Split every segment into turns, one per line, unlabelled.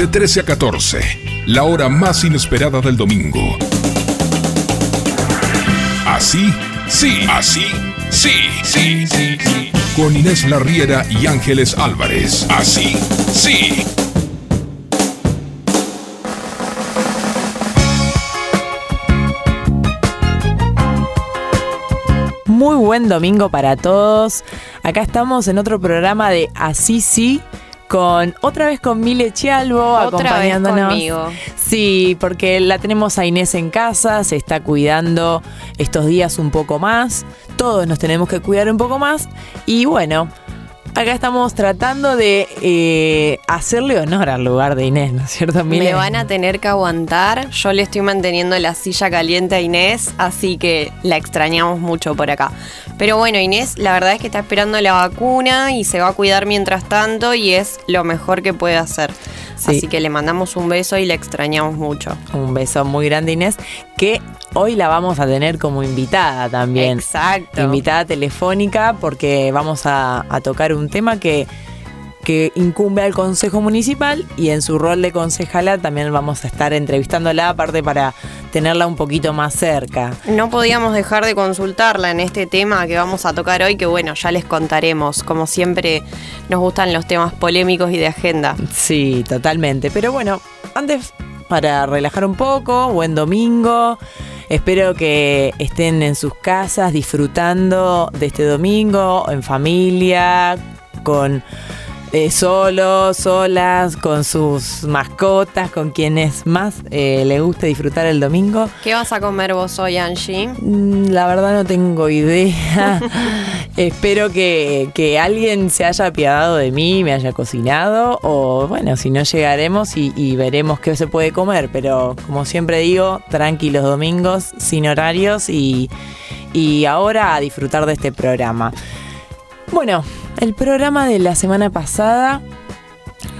De 13 a 14, la hora más inesperada del domingo. Así, sí, así, sí, sí, sí, sí. Con Inés Larriera y Ángeles Álvarez. Así, sí.
Muy buen domingo para todos. Acá estamos en otro programa de Así sí con otra vez con Mile Chialvo
otra
acompañándonos.
Vez conmigo.
Sí, porque la tenemos a Inés en casa, se está cuidando estos días un poco más. Todos nos tenemos que cuidar un poco más y bueno, Acá estamos tratando de eh, hacerle honor al lugar de Inés, ¿no es cierto, Mile?
Me van a tener que aguantar. Yo le estoy manteniendo la silla caliente a Inés, así que la extrañamos mucho por acá. Pero bueno, Inés, la verdad es que está esperando la vacuna y se va a cuidar mientras tanto y es lo mejor que puede hacer.
Sí.
Así que le mandamos un beso y la extrañamos mucho.
Un beso muy grande, Inés, que hoy la vamos a tener como invitada también.
Exacto.
Invitada telefónica porque vamos a, a tocar un tema que, que incumbe al Consejo Municipal y en su rol de concejala también vamos a estar entrevistándola, aparte para tenerla un poquito más cerca.
No podíamos dejar de consultarla en este tema que vamos a tocar hoy, que bueno, ya les contaremos. Como siempre, nos gustan los temas polémicos y de agenda.
Sí, totalmente. Pero bueno, antes, para relajar un poco, buen domingo. Espero que estén en sus casas disfrutando de este domingo, en familia, con eh, solos, solas, con sus mascotas, con quienes más eh, le guste disfrutar el domingo.
¿Qué vas a comer vos hoy, Angie?
Mm, La verdad no tengo idea. Espero que, que alguien se haya apiadado de mí, me haya cocinado, o bueno, si no llegaremos y, y veremos qué se puede comer. Pero como siempre digo, tranquilos domingos, sin horarios y, y ahora a disfrutar de este programa. Bueno, el programa de la semana pasada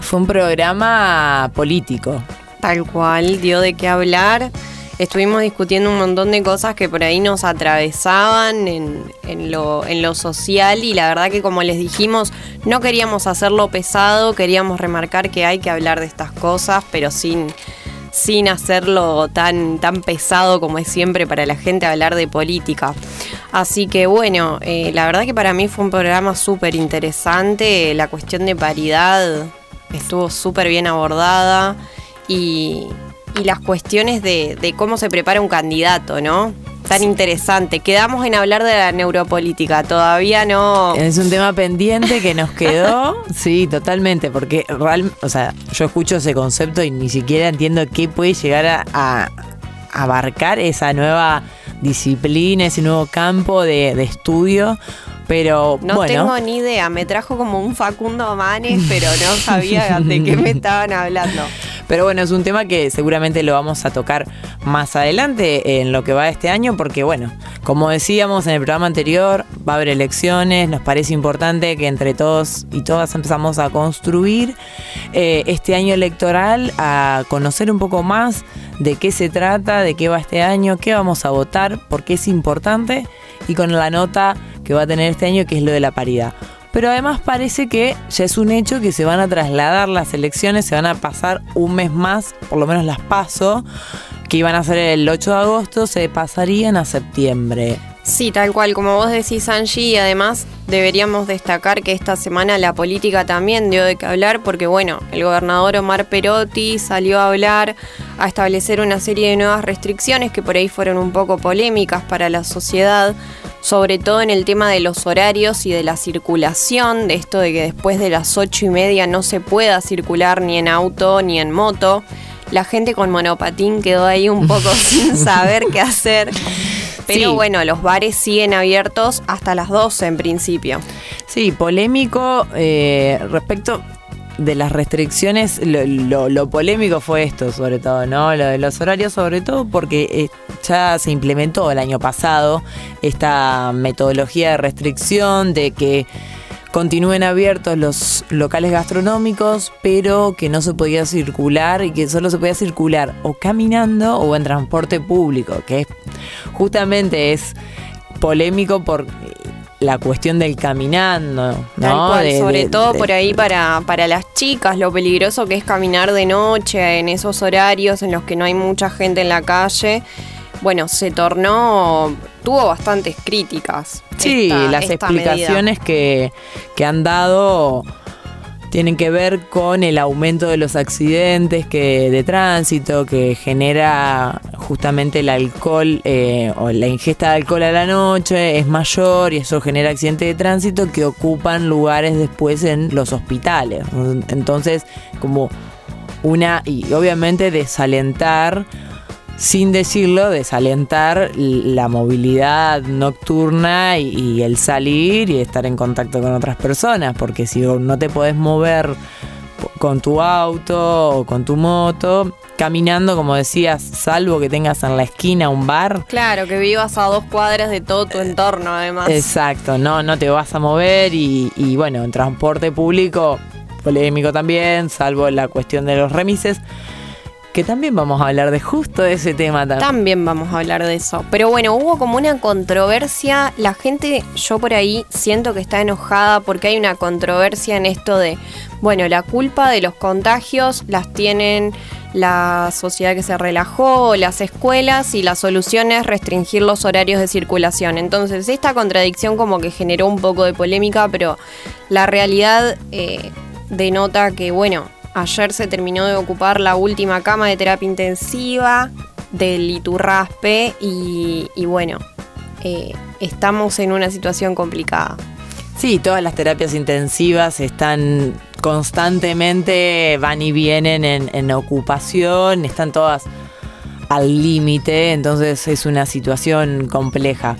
fue un programa político.
Tal cual, dio de qué hablar. Estuvimos discutiendo un montón de cosas que por ahí nos atravesaban en, lo, lo social y la verdad que como les dijimos, no queríamos hacerlo pesado, queríamos remarcar que hay que hablar de estas cosas, pero sin, sin hacerlo tan, tan pesado como es siempre para la gente hablar de política. Así que bueno, eh, la verdad que para mí fue un programa súper interesante, la cuestión de paridad estuvo súper bien abordada y, y las cuestiones de, de cómo se prepara un candidato, ¿no? Tan interesante. Quedamos en hablar de la neuropolítica, todavía no...
Es un tema pendiente que nos quedó, sí, totalmente, porque real, o sea, yo escucho ese concepto y ni siquiera entiendo qué puede llegar a, a abarcar esa nueva disciplina, ese nuevo campo de, de estudio. Pero
No
bueno,
tengo ni idea, me trajo como un Facundo Manes, pero no sabía de qué me estaban hablando.
pero bueno, es un tema que seguramente lo vamos a tocar más adelante en lo que va este año, porque bueno, como decíamos en el programa anterior, va a haber elecciones, nos parece importante que entre todos y todas empezamos a construir eh, este año electoral, a conocer un poco más de qué se trata, de qué va este año, qué vamos a votar, por qué es importante y con la nota que va a tener este año, que es lo de la paridad. Pero además parece que ya es un hecho que se van a trasladar las elecciones, se van a pasar un mes más, por lo menos las paso, que iban a ser el 8 de agosto, se pasarían a septiembre.
Sí, tal cual, como vos decís, Angie, y además deberíamos destacar que esta semana la política también dio de qué hablar, porque bueno, el gobernador Omar Perotti salió a hablar, a establecer una serie de nuevas restricciones que por ahí fueron un poco polémicas para la sociedad, sobre todo en el tema de los horarios y de la circulación, de esto de que después de las ocho y media no se pueda circular ni en auto ni en moto. La gente con monopatín quedó ahí un poco sin saber qué hacer. Pero
Sí.
bueno, los bares siguen abiertos hasta las 12 en principio.
Sí, polémico eh, respecto de las restricciones, lo, lo- lo polémico fue esto sobre todo, ¿no? Lo de los horarios sobre todo porque eh, ya se implementó el año pasado esta metodología de restricción de que continúen abiertos los locales gastronómicos, pero que no se podía circular y que solo se podía circular o caminando o en transporte público, que justamente es polémico por la cuestión del caminando, ¿no?
Tal cual,
De-
sobre
de-
todo
de-
por ahí para, para las chicas, lo peligroso que es caminar de noche en esos horarios en los que no hay mucha gente en la calle. Bueno, se tornó, tuvo bastantes críticas.
Sí,
esta-
las
esta
explicaciones que, que han dado tienen que ver con el aumento de los accidentes que de tránsito que genera justamente el alcohol eh, o la ingesta de alcohol a la noche es mayor y eso genera accidentes de tránsito que ocupan lugares después en los hospitales. Entonces, como una y obviamente desalentar sin decirlo, desalentar la movilidad nocturna y, y el salir y estar en contacto con otras personas, porque si no te podés mover con tu auto o con tu moto, caminando, como decías, salvo que tengas en la esquina un bar,
Claro, que vivas a dos cuadras de todo tu entorno, además.
Exacto, no, no te vas a mover y, y bueno, en transporte público, polémico también, salvo la cuestión de los remises, que también vamos a hablar de justo de ese tema también.
También vamos a hablar de eso. Pero bueno, hubo como una controversia. La gente, yo por ahí siento que está enojada porque hay una controversia en esto de, bueno, la culpa de los contagios las tienen la sociedad que se relajó, las escuelas y la solución es restringir los horarios de circulación. Entonces, esta contradicción como que generó un poco de polémica, pero la realidad eh, denota que, bueno, ayer se terminó de ocupar la última cama de terapia intensiva del Iturraspe y, bueno, eh, estamos en una situación complicada.
Sí, todas las terapias intensivas están constantemente, van y vienen en, en ocupación, están todas al límite, entonces es una situación compleja.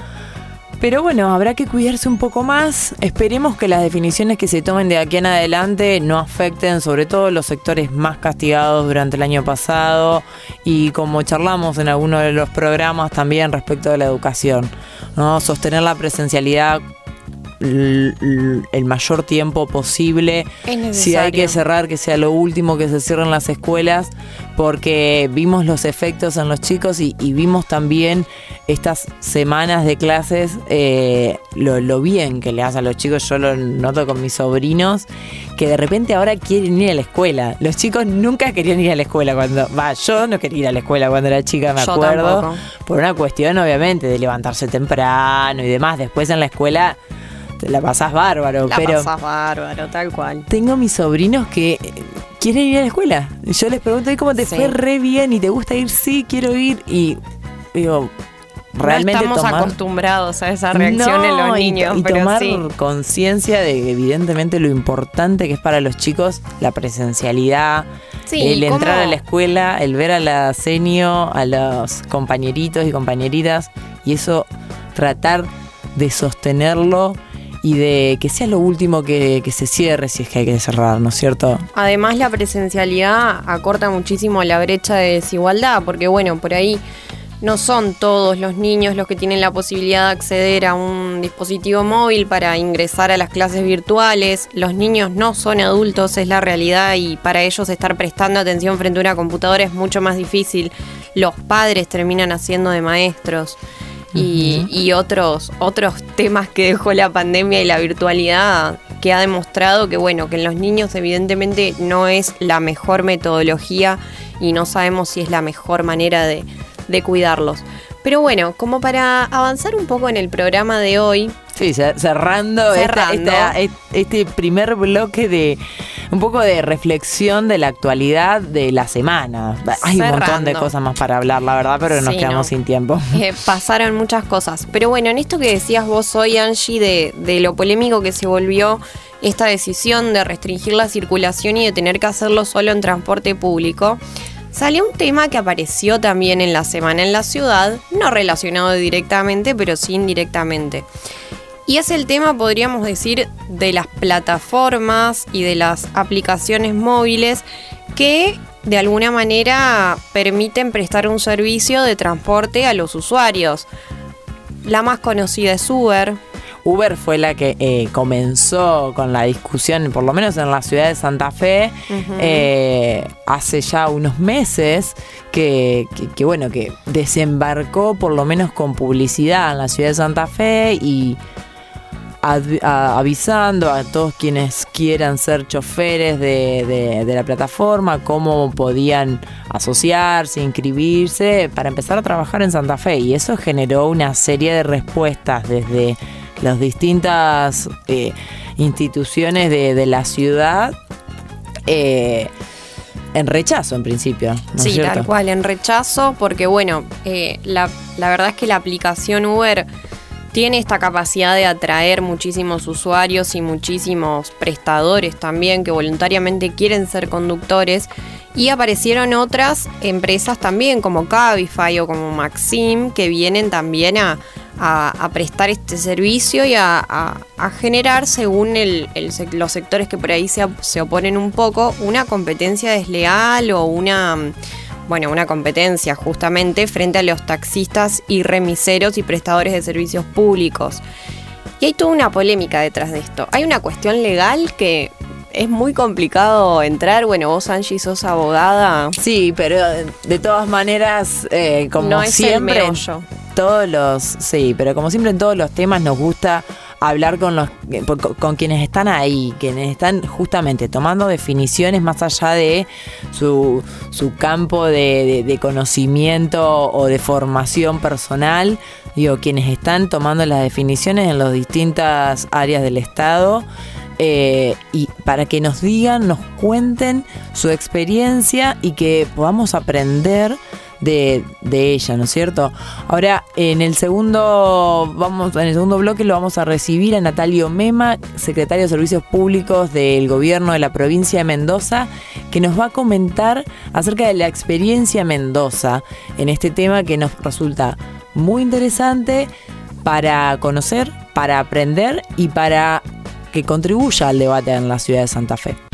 Pero bueno, habrá que cuidarse un poco más. Esperemos que las definiciones que se tomen de aquí en adelante no afecten sobre todo los sectores más castigados durante el año pasado y como charlamos en alguno de los programas también respecto de la educación, ¿no? Sostener la presencialidad el mayor tiempo posible. Si hay que cerrar, que sea lo último que se cierren las escuelas, porque vimos los efectos en los chicos y, y vimos también estas semanas de clases, eh, lo, lo bien que le hace a los chicos. Yo lo noto con mis sobrinos, que de repente ahora quieren ir a la escuela. Los chicos nunca querían ir a la escuela cuando. Va, yo no quería ir a la escuela cuando era chica, me
Yo
acuerdo.
tampoco.
Por una cuestión, obviamente, de levantarse temprano y demás. Después en la escuela te la pasás bárbaro,
La
pero
pasás bárbaro, tal cual.
tengo mis sobrinos que eh, quieren ir a la escuela. Yo les pregunto, ¿y cómo te
Sí.
fue re bien? ¿Y te gusta ir? Sí, quiero ir. Y digo, realmente
no estamos
tomar...
acostumbrados a esa reacción en los
y-
niños,
y,
pero
tomar
sí.
conciencia de evidentemente lo importante que es para los chicos la presencialidad,
Sí,
el
¿cómo?
entrar a la escuela, el ver a la senio, a los compañeritos y compañeritas y eso tratar de sostenerlo y de que sea lo último que, se cierre si es que hay que cerrar, ¿no es cierto?
Además, la presencialidad acorta muchísimo la brecha de desigualdad, porque bueno, por ahí no son todos los niños los que tienen la posibilidad de acceder a un dispositivo móvil para ingresar a las clases virtuales. Los niños no son adultos, es la realidad, y para ellos estar prestando atención frente a una computadora es mucho más difícil. Los padres terminan haciendo de maestros. Y, y otros, otros temas que dejó la pandemia y la virtualidad que ha demostrado que bueno, que en los niños evidentemente no es la mejor metodología y no sabemos si es la mejor manera de, de cuidarlos. Pero bueno, como para avanzar un poco en el programa de hoy,
Sí, cer- cerrando, esta- esta- este primer bloque de un poco de reflexión de la actualidad de la semana. Hay un montón de cosas más para hablar, la verdad, pero nos
Sí,
quedamos
¿no?
sin tiempo.
eh, pasaron muchas cosas. Pero bueno, en esto que decías vos hoy, Angie, de, de lo polémico que se volvió esta decisión de restringir la circulación y de tener que hacerlo solo en transporte público, salió un tema que apareció también en la semana en la ciudad, no relacionado directamente, pero sí indirectamente. Y es el tema, podríamos decir, de las plataformas y de las aplicaciones móviles que de alguna manera permiten prestar un servicio de transporte a los usuarios. La más conocida es Uber.
Uber fue la que eh, comenzó con la discusión, por lo menos en la ciudad de Santa Fe, eh, hace ya unos meses, que, que- que, bueno, que desembarcó por lo menos con publicidad en la ciudad de Santa Fe y avisando a todos quienes quieran ser choferes de, la plataforma cómo podían asociarse, inscribirse para empezar a trabajar en Santa Fe. Y eso generó una serie de respuestas desde las distintas eh, instituciones de, la ciudad. Eh, en rechazo en principio.
sí, tal cual, en rechazo, porque bueno, eh, la, la verdad es que la aplicación Uber tiene esta capacidad de atraer muchísimos usuarios y muchísimos prestadores también que voluntariamente quieren ser conductores. Y aparecieron otras empresas también como Cabify o como Maxim que vienen también a, prestar este servicio y a, generar, según los sectores que por ahí se, se oponen un poco, una competencia desleal o una bueno, una competencia justamente frente a los taxistas y remiseros y prestadores de servicios públicos. Y hay toda una polémica detrás de esto. Hay una cuestión legal que es muy complicado entrar. Bueno, vos, Angie, sos abogada.
Sí, pero de todas maneras, eh, como no es siempre, todos los, sí, pero como siempre en todos los temas nos gusta hablar con los con quienes están ahí, quienes están justamente tomando definiciones más allá de su, su campo de, conocimiento o de formación personal, digo, quienes están tomando las definiciones en las distintas áreas del Estado. Eh, y para que nos digan, nos cuenten su experiencia y que podamos aprender de, ella, ¿no es cierto? Ahora, en el segundo, vamos, en el segundo bloque lo vamos a recibir a Natalio Mema, secretario de Servicios Públicos del gobierno de la provincia de Mendoza, que nos va a comentar acerca de la experiencia Mendoza en este tema que nos resulta muy interesante para conocer, para aprender y para que contribuya al debate en la ciudad de Santa Fe.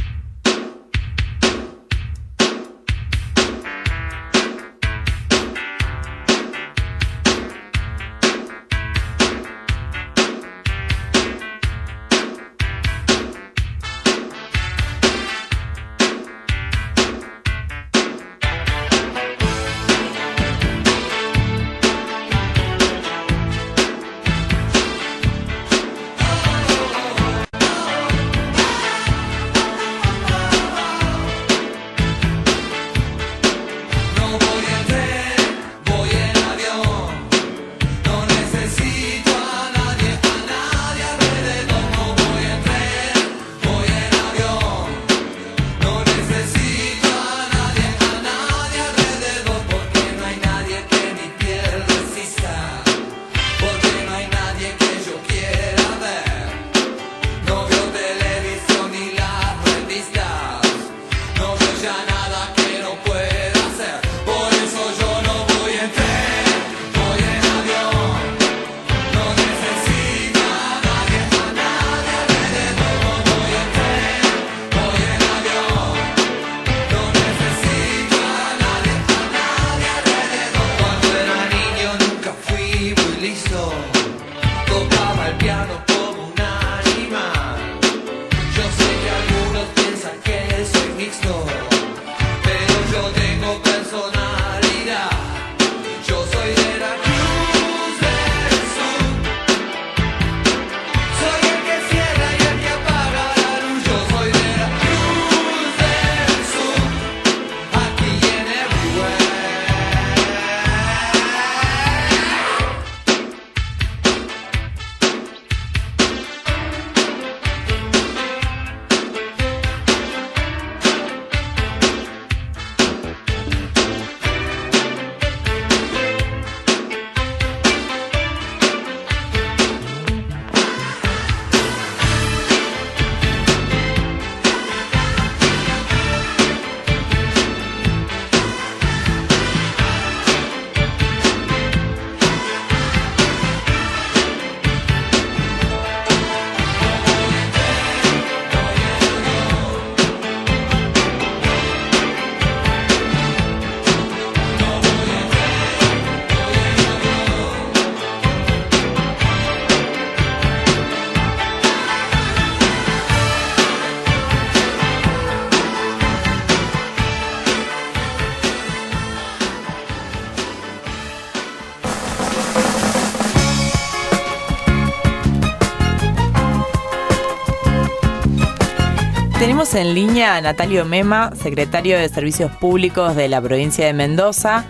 En línea a Natalio Mema, secretario de Servicios Públicos de la provincia de Mendoza,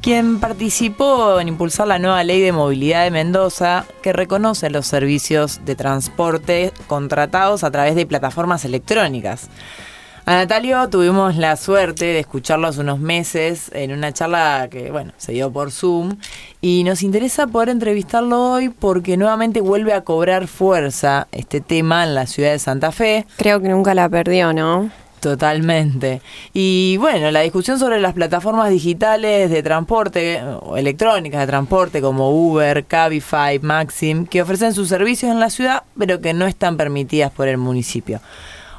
quien participó en impulsar la nueva ley de movilidad de Mendoza que reconoce los servicios de transporte contratados a través de plataformas electrónicas. A Natalio tuvimos la suerte de escucharlo hace unos meses en una charla que, bueno, se dio por Zoom y nos interesa poder entrevistarlo hoy porque nuevamente vuelve a cobrar fuerza este tema en la ciudad de Santa Fe.
Creo que nunca la perdió, ¿no?
Totalmente. Y bueno, la discusión sobre las plataformas digitales de transporte o electrónicas de transporte como Uber, Cabify, Maxim, que ofrecen sus servicios en la ciudad pero que no están permitidas por el municipio.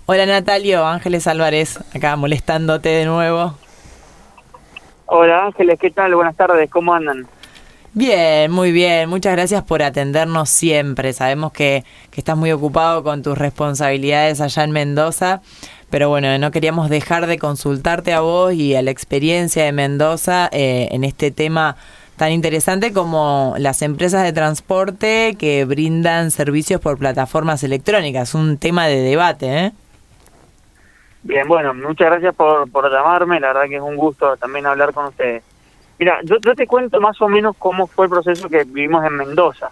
Hola Natalio, Ángeles Álvarez, acá molestándote de nuevo.
Hola Ángeles, ¿qué tal? Buenas tardes, ¿cómo andan?
Bien, muy bien. Muchas gracias por atendernos siempre. Sabemos que, estás muy ocupado con tus responsabilidades allá en Mendoza, pero bueno, no queríamos dejar de consultarte a vos y a la experiencia de Mendoza eh, en este tema tan interesante como las empresas de transporte que brindan servicios por plataformas electrónicas. Un tema de debate, ¿eh?
Bien, bueno, muchas gracias por, por llamarme, la verdad que es un gusto también hablar con ustedes. Mira, yo, te cuento más o menos cómo fue el proceso que vivimos en Mendoza.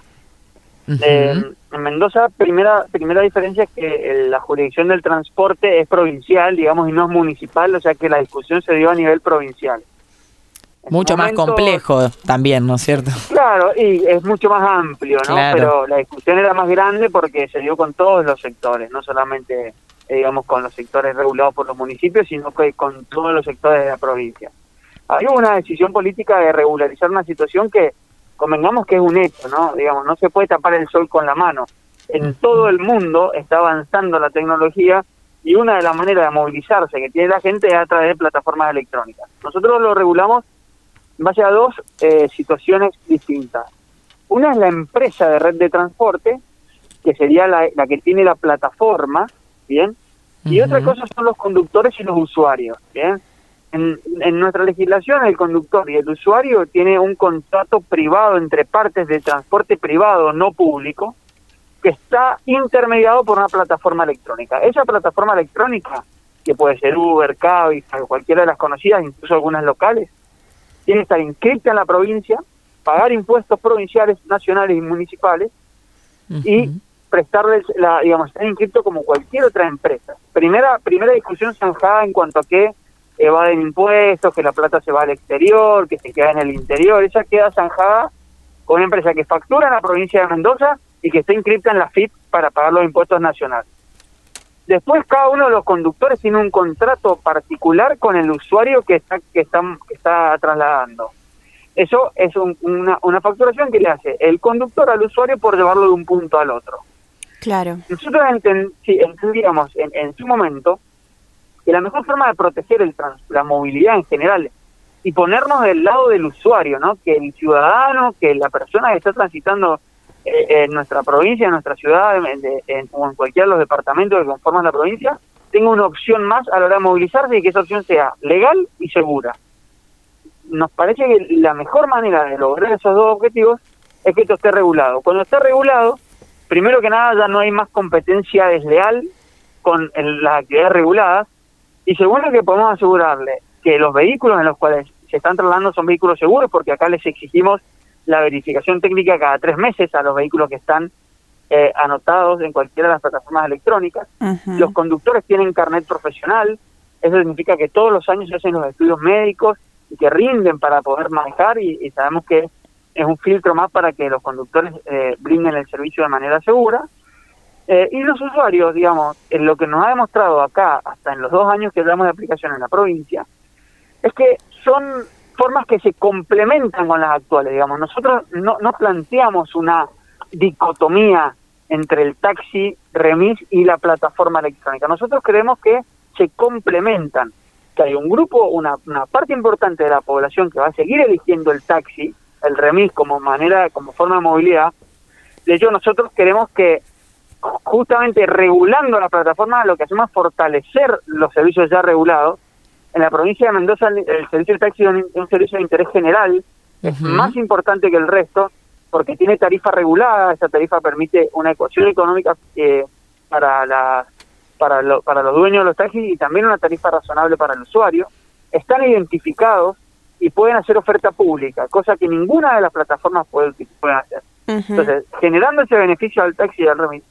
Eh, en Mendoza, primera primera diferencia es que la jurisdicción del transporte es provincial, digamos, y no es municipal, o sea que la discusión se dio a nivel provincial.
mucho más complejo también, ¿no es cierto?
Claro, y es mucho más amplio, ¿no? Pero la discusión era más grande porque se dio con todos los sectores, no solamente eh, digamos, con los sectores regulados por los municipios, sino que con todos los sectores de la provincia. Hay una decisión política de regularizar una situación que, convengamos que es un hecho, ¿no? Digamos, no se puede tapar el sol con la mano. En todo el mundo está avanzando la tecnología y una de las maneras de movilizarse que tiene la gente es a través de plataformas electrónicas. Nosotros lo regulamos en base a dos eh, situaciones distintas. Una es la empresa de red de transporte, que sería la, la que tiene la plataforma, ¿bien? Y otra cosa son los conductores y los usuarios, ¿bien? En, en, nuestra legislación el conductor y el usuario tiene un contrato privado entre partes de transporte privado no público que está intermediado por una plataforma electrónica. Esa plataforma electrónica, que puede ser Uber, Cabify, cualquiera de las conocidas, incluso algunas locales, tiene que estar inscrita en la provincia, pagar impuestos provinciales, nacionales y municipales y prestarles, la, digamos, estar inscrito como cualquier otra empresa. Primera, primera discusión zanjada en cuanto a que evaden impuestos, que la plata se va al exterior, que se queda en el interior, esa queda zanjada con una empresa que factura en la provincia de Mendoza y que está inscrita en la FIP para pagar los impuestos nacionales. Después cada uno de los conductores tiene un contrato particular con el usuario que está que está, que está trasladando. Eso es una, una facturación que le hace el conductor al usuario por llevarlo de un punto al otro.
Claro.
Nosotros entendíamos en, en, su momento que la mejor forma de proteger el la movilidad en general y ponernos del lado del usuario, ¿no? Que el ciudadano, que la persona que está transitando eh, en nuestra provincia, en nuestra ciudad, en, en, o en cualquiera de los departamentos que conforman la provincia, tenga una opción más a la hora de movilizarse y que esa opción sea legal y segura. Nos parece que la mejor manera de lograr esos dos objetivos es que esto esté regulado. Cuando esté regulado, primero que nada ya no hay más competencia desleal con las actividades reguladas. Y segundo que podemos asegurarle que los vehículos en los cuales se están trasladando son vehículos seguros porque acá les exigimos la verificación técnica cada tres meses a los vehículos que están eh, anotados en cualquiera de las plataformas electrónicas. Los conductores tienen carnet profesional, eso significa que todos los años se hacen los estudios médicos y que rinden para poder manejar y sabemos que es un filtro más para que los conductores eh, brinden el servicio de manera segura. Eh, y los usuarios, digamos, en lo que nos ha demostrado acá, hasta en los dos años que llevamos de aplicación en la provincia, es que son formas que se complementan con las actuales, digamos. Nosotros no, no planteamos una dicotomía entre el taxi, remis y la plataforma electrónica. Nosotros creemos que se complementan, que hay un grupo, una, una parte importante de la población que va a seguir eligiendo el taxi, el remis como manera, como forma de movilidad. De hecho, nosotros queremos que justamente regulando la plataforma lo que hacemos es fortalecer los servicios ya regulados. En la provincia de Mendoza el servicio de taxi es un, servicio de interés general, es más importante que el resto porque tiene tarifa regulada, esa tarifa permite una ecuación económica eh, para las para, para los dueños de los taxis y también una tarifa razonable para el usuario, están identificados y pueden hacer oferta pública, cosa que ninguna de las plataformas puede, puede hacer. Entonces, generando ese beneficio al taxi y al remis,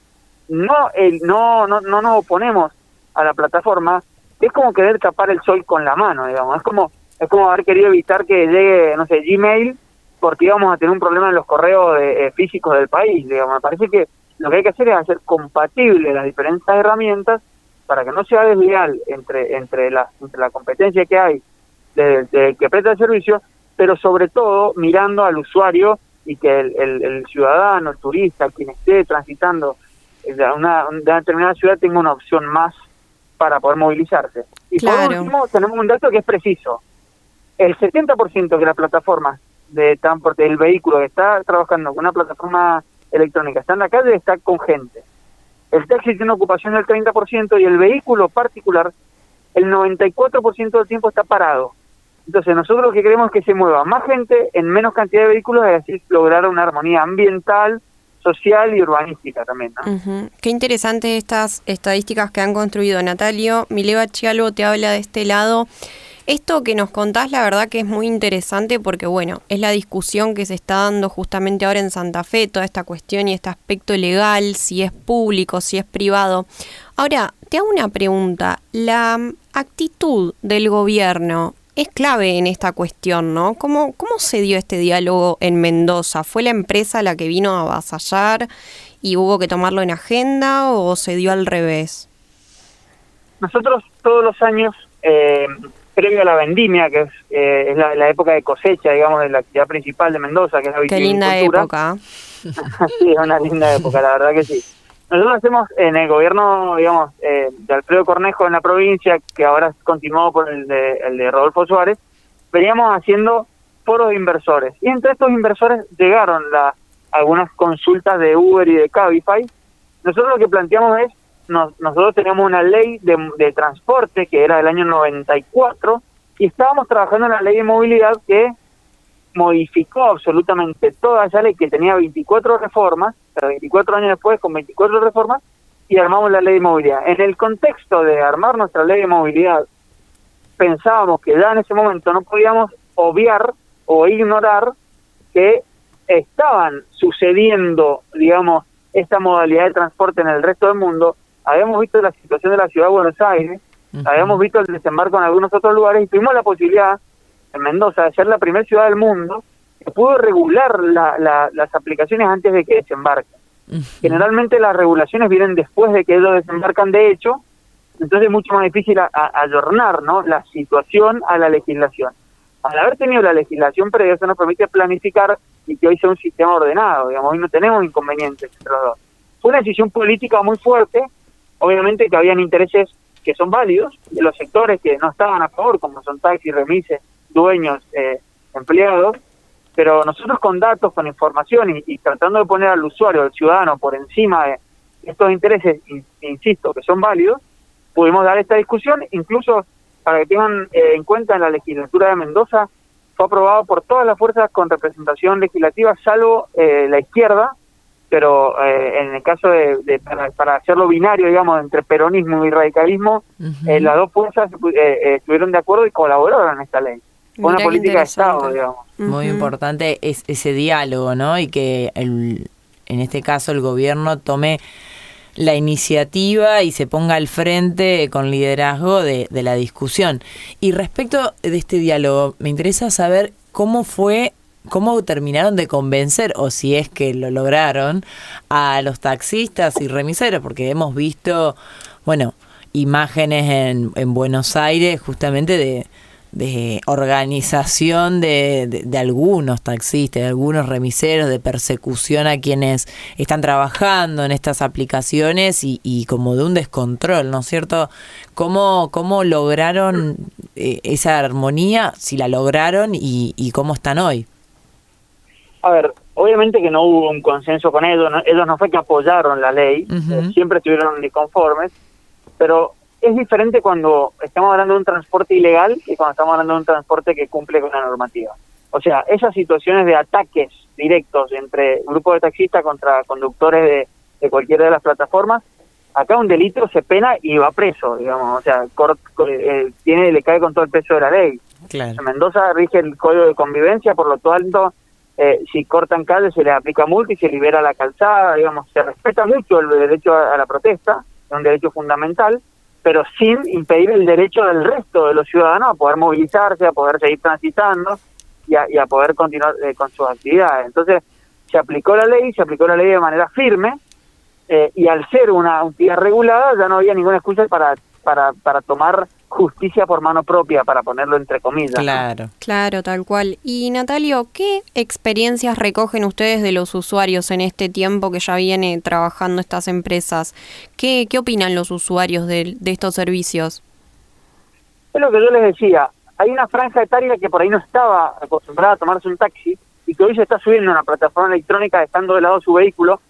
no, el, no, no, no nos oponemos a la plataforma, es como querer tapar el sol con la mano, digamos, es como es como haber querido evitar que llegue, no sé, Gmail, porque íbamos a tener un problema en los correos eh, físicos del país, digamos, me parece que lo que hay que hacer es hacer compatibles las diferentes herramientas para que no sea desleal entre entre la, entre la competencia que hay de, que presta el servicio, pero sobre todo mirando al usuario y que el, ciudadano, el turista, quien esté transitando de una, determinada ciudad tenga una opción más para poder movilizarse. Y por último, tenemos un dato que es preciso. El 70% de las plataformas de transporte del vehículo que está trabajando con una plataforma electrónica está en la calle está con gente. El taxi tiene una ocupación del 30% y el vehículo particular el 94% del tiempo está parado. Entonces nosotros lo que queremos es que se mueva más gente en menos cantidad de vehículos y así lograr una armonía ambiental, social y urbanística también.
Qué interesante estas estadísticas que han construido Natalio. Mileva Chialvo te habla de este lado. Esto que nos contás, la verdad que es muy interesante porque, bueno, es la discusión que se está dando justamente ahora en Santa Fe, toda esta cuestión y este aspecto legal, si es público, si es privado. Ahora, te hago una pregunta. La actitud del gobierno es clave en esta cuestión, ¿no? ¿Cómo, ¿Cómo se dio este diálogo en Mendoza? ¿Fue la empresa la que vino a avasallar y hubo que tomarlo en agenda o se dio al revés?
Nosotros todos los años eh, previo a la vendimia, que es, eh, es la, época de cosecha, digamos, de la actividad principal de Mendoza, que es la
Qué linda época.
sí, es una linda época, la verdad que sí. Nosotros hacemos en el gobierno, digamos, eh, de Alfredo Cornejo en la provincia, que ahora continuó por el de, el de Rodolfo Suárez, veníamos haciendo foros de inversores. Y entre estos inversores llegaron la, algunas consultas de Uber y de Cabify. Nosotros lo que planteamos es nosotros teníamos una ley de, transporte que era del año 94 y estábamos trabajando en la ley de movilidad que modificó absolutamente toda esa ley que tenía 24 reformas, pero 24 años después con 24 reformas, y armamos la ley de movilidad. En el contexto de armar nuestra ley de movilidad, pensábamos que ya en ese momento no podíamos obviar o ignorar que estaban sucediendo, digamos, esta modalidad de transporte en el resto del mundo habíamos visto la situación de la ciudad de Buenos Aires, habíamos visto el desembarco en algunos otros lugares y tuvimos la posibilidad en Mendoza de ser la primera ciudad del mundo que pudo regular las aplicaciones antes de que desembarquen. Generalmente las regulaciones vienen después de que ellos desembarcan de hecho, entonces es mucho más difícil adornar ¿no? la situación a la legislación. Al haber tenido la legislación previa, eso nos permite planificar y que hoy sea un sistema ordenado, digamos, hoy no tenemos inconvenientes entre los dos. Fue una decisión política muy fuerte Obviamente que habían intereses que son válidos de los sectores que no estaban a favor, como son taxis, remises, dueños, eh, empleados, pero nosotros con datos, con información y, tratando de poner al usuario, al ciudadano, por encima de estos intereses, insisto, que son válidos, pudimos dar esta discusión, incluso para que tengan eh, en cuenta en la legislatura de Mendoza, fue aprobado por todas las fuerzas con representación legislativa, salvo eh, la izquierda, pero eh, en el caso de, para, hacerlo binario, digamos, entre peronismo y radicalismo, eh, las dos fuerzas eh, estuvieron de acuerdo y colaboraron en esta ley. Fue una política de Estado, digamos.
Muy importante es ese diálogo, ¿no? Y que el, en este caso el gobierno tome la iniciativa y se ponga al frente con liderazgo de, de la discusión. Y respecto de este diálogo, me interesa saber cómo fue cómo terminaron de convencer, o si es que lo lograron, a los taxistas y remiseros, porque hemos visto, bueno, imágenes en, en Buenos Aires justamente de, de organización de, de, algunos taxistas, de algunos remiseros, de persecución a quienes están trabajando en estas aplicaciones y, y como de un descontrol, ¿no es cierto? ¿Cómo, cómo lograron eh, esa armonía, si la lograron y, y cómo están hoy?
A ver, obviamente que no hubo un consenso con ellos, ellos no fue que apoyaron la ley, eh, siempre estuvieron disconformes, pero es diferente cuando estamos hablando de un transporte ilegal que cuando estamos hablando de un transporte que cumple con la normativa. O sea, esas situaciones de ataques directos entre grupos de taxistas contra conductores de, cualquiera de las plataformas acá un delito se pena y va preso, digamos, o sea, eh, tiene le cae con todo el peso de la ley. En Mendoza rige el código de convivencia, por lo tanto, eh, si cortan calle se le aplica multa y se libera la calzada, digamos, se respeta mucho el derecho a, la protesta, es un derecho fundamental, pero sin impedir el derecho del resto de los ciudadanos a poder movilizarse, a poder seguir transitando y a, poder continuar eh, con sus actividades. Entonces, se aplicó la ley, se aplicó la ley de manera firme, eh, y al ser una entidad regulada ya no había ninguna excusa para, para, para tomar justicia por mano propia, para ponerlo entre comillas.
Claro. Claro, tal cual. Y Natalio, ¿qué experiencias recogen ustedes de los usuarios en este tiempo que ya viene trabajando estas empresas? ¿Qué, qué opinan los usuarios de, de estos servicios?
Es lo que yo les decía, hay una franja etaria que por ahí no estaba acostumbrada a tomarse un taxi y que hoy se está subiendo a una plataforma electrónica dejando de lado su vehículo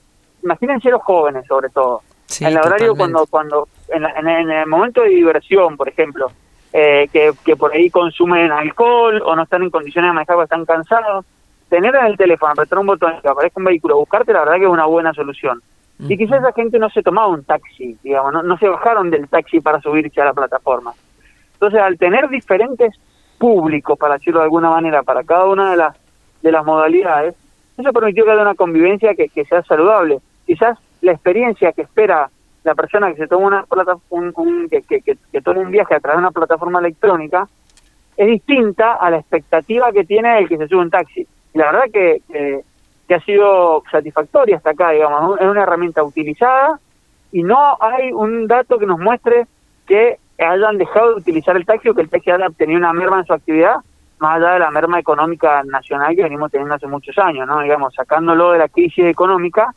imagínense los jóvenes sobre todo. en el horario cuando, cuando en, el momento de diversión, por ejemplo, eh, que, que por ahí consumen alcohol o no están en condiciones de manejar porque están cansados, tener en el teléfono, apretar un botón que aparezca un vehículo, buscarte, la verdad que es una buena solución. Y quizás esa gente no se tomaba un taxi, digamos, no, no se bajaron del taxi para subirse a la plataforma. Entonces, al tener diferentes públicos, para decirlo de alguna manera, para cada una de las, de las modalidades, eso permitió que haya una convivencia que, que sea saludable quizás la experiencia que espera la persona que se toma una plata, un, que, que, toma un viaje a través de una plataforma electrónica es distinta a la expectativa que tiene el que se sube un taxi. Y la verdad que, que, ha sido satisfactoria hasta acá, digamos, es una herramienta utilizada y no hay un dato que nos muestre que hayan dejado de utilizar el taxi o que el taxi haya tenido una merma en su actividad, más allá de la merma económica nacional que venimos teniendo hace muchos años, ¿no? Digamos, sacándolo de la crisis económica,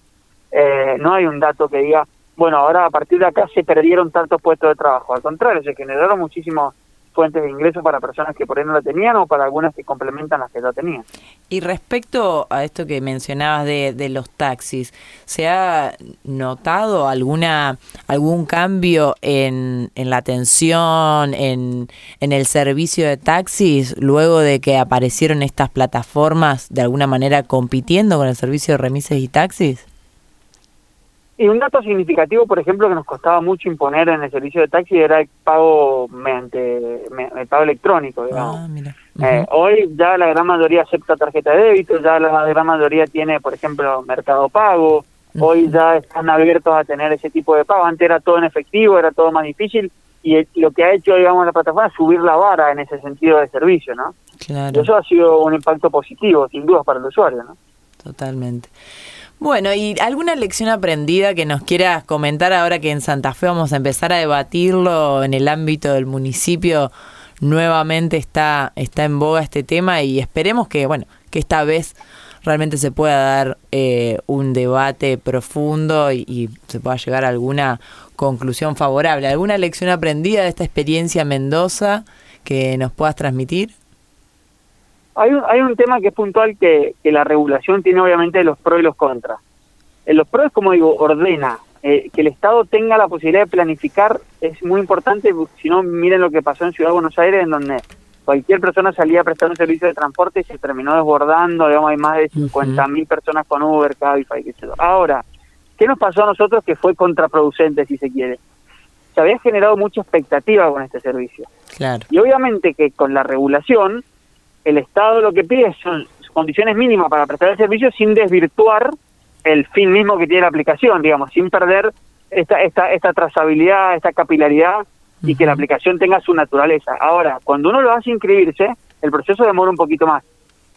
eh, no hay un dato que diga, bueno, ahora a partir de acá se perdieron tantos puestos de trabajo. Al contrario, se generaron muchísimos fuentes de ingresos para personas que por ahí no la tenían o para algunas que complementan las que ya tenían.
Y respecto a esto que mencionabas de, de los taxis, ¿se ha notado alguna algún cambio en, en la atención, en, en el servicio de taxis, luego de que aparecieron estas plataformas de alguna manera compitiendo con el servicio de remises y taxis?
Y un dato significativo, por ejemplo, que nos costaba mucho imponer en el servicio de taxi era el pago mediante el pago electrónico, digamos. Ah, eh, hoy ya la gran mayoría acepta tarjeta de débito, ya la gran mayoría tiene, por ejemplo, mercado pago, hoy ya están abiertos a tener ese tipo de pago. Antes era todo en efectivo, era todo más difícil y lo que ha hecho, digamos, la plataforma es subir la vara en ese sentido de servicio, ¿no? Claro. eso ha sido un impacto positivo, sin duda, para el usuario, ¿no?
Totalmente. Bueno, ¿y alguna lección aprendida que nos quieras comentar ahora que en Santa Fe vamos a empezar a debatirlo en el ámbito del municipio? Nuevamente está, está en boga este tema y esperemos que, bueno, que esta vez realmente se pueda dar eh, un debate profundo y, y, se pueda llegar a alguna conclusión favorable. ¿Alguna lección aprendida de esta experiencia Mendoza que nos puedas transmitir?
Hay un, hay un tema que es puntual que, que la regulación tiene obviamente los pros y los contras. En los pros, como digo, ordena. Eh, que el Estado tenga la posibilidad de planificar es muy importante, si no, miren lo que pasó en Ciudad de Buenos Aires, en donde cualquier persona salía a prestar un servicio de transporte y se terminó desbordando, digamos, hay más de 50.000 mil personas con Uber, Cabify, qué sé yo. Ahora, ¿qué nos pasó a nosotros que fue contraproducente, si se quiere? Se había generado mucha expectativa con este servicio. Claro. Y obviamente que con la regulación el Estado lo que pide son condiciones mínimas para prestar el servicio sin desvirtuar el fin mismo que tiene la aplicación, digamos, sin perder esta, esta, esta trazabilidad, esta capilaridad y que la aplicación tenga su naturaleza. Ahora, cuando uno lo hace inscribirse, el proceso demora un poquito más.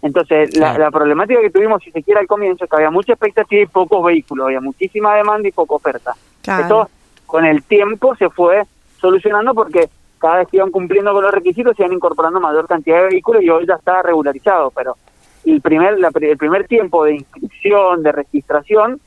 Entonces, la, problemática que tuvimos, si se quiere, al comienzo, es que había mucha expectativa y pocos vehículos, había muchísima demanda y poca oferta. Esto, con el tiempo, se fue solucionando porque cada vez que iban cumpliendo con los requisitos se iban incorporando mayor cantidad de vehículos y hoy ya está regularizado, pero el primer, el primer tiempo de inscripción, de registración,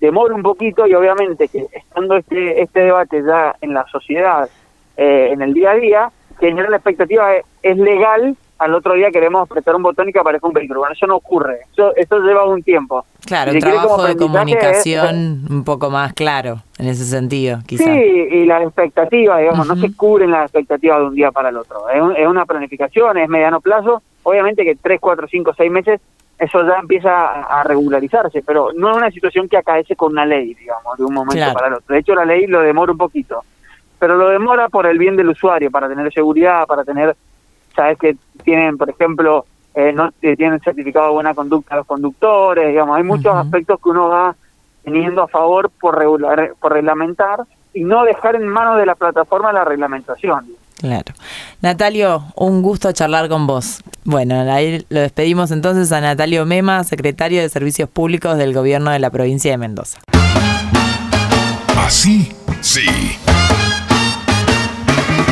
demora un poquito y obviamente que estando este, este debate ya en la sociedad, eh, en el día a día, genera la expectativa es legal al otro día queremos apretar un botón y que aparezca un vehículo. Bueno, eso no ocurre. Eso, eso lleva un tiempo.
Claro, un trabajo de comunicación un poco más claro en ese sentido, quizás.
Sí, y las expectativas, digamos, no se cubren las expectativas de un día para el otro. Es, es, una planificación, es mediano plazo. Obviamente que tres, cuatro, cinco, seis meses eso ya empieza a, regularizarse, pero no es una situación que acaece con una ley, digamos, de un momento para el otro. De hecho, la ley lo demora un poquito, pero lo demora por el bien del usuario, para tener seguridad, para tener, sabes que tienen, por ejemplo, eh, no eh, tienen certificado de buena conducta los conductores, digamos, hay muchos aspectos que uno va teniendo a favor por, regular, por reglamentar y no dejar en manos de la plataforma la reglamentación.
Claro. Natalio, un gusto charlar con vos. Bueno, ahí lo despedimos entonces a Natalio Mema, secretario de Servicios Públicos del Gobierno de la provincia de Mendoza.
Así, sí.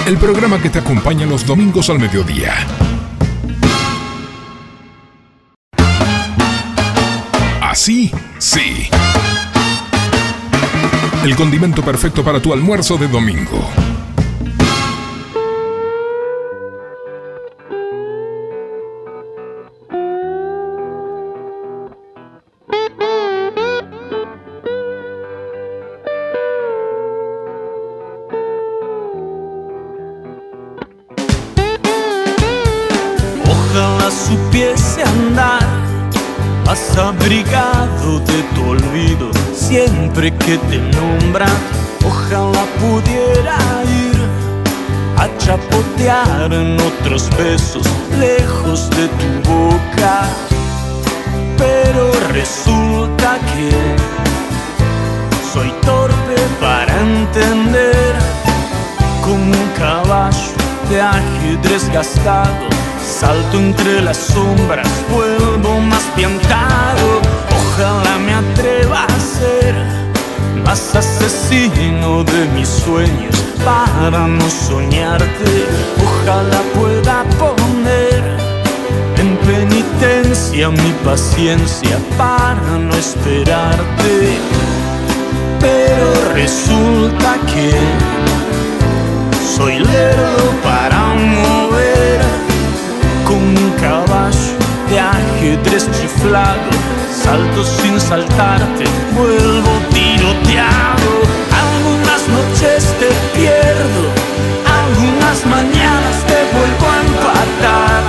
El programa que te acompaña los domingos al mediodía. Así, sí. El condimento perfecto para tu almuerzo de domingo.
Abrigado de tu olvido siempre que te nombra. Ojalá pudiera ir a chapotear en otros besos lejos de tu boca. Pero resulta que soy torpe para entender como un caballo de ajedrez gastado Salto entre las sombras, vuelvo más piantado. Ojalá me atreva a ser más asesino de mis sueños para no soñarte. Ojalá pueda poner en penitencia mi paciencia para no esperarte. Pero resulta que soy lerdo para mover con un caballo de ajedrez chiflado. Salto sin saltarte, vuelvo tiroteado. Algunas noches te pierdo, algunas mañanas te vuelvo a empatar.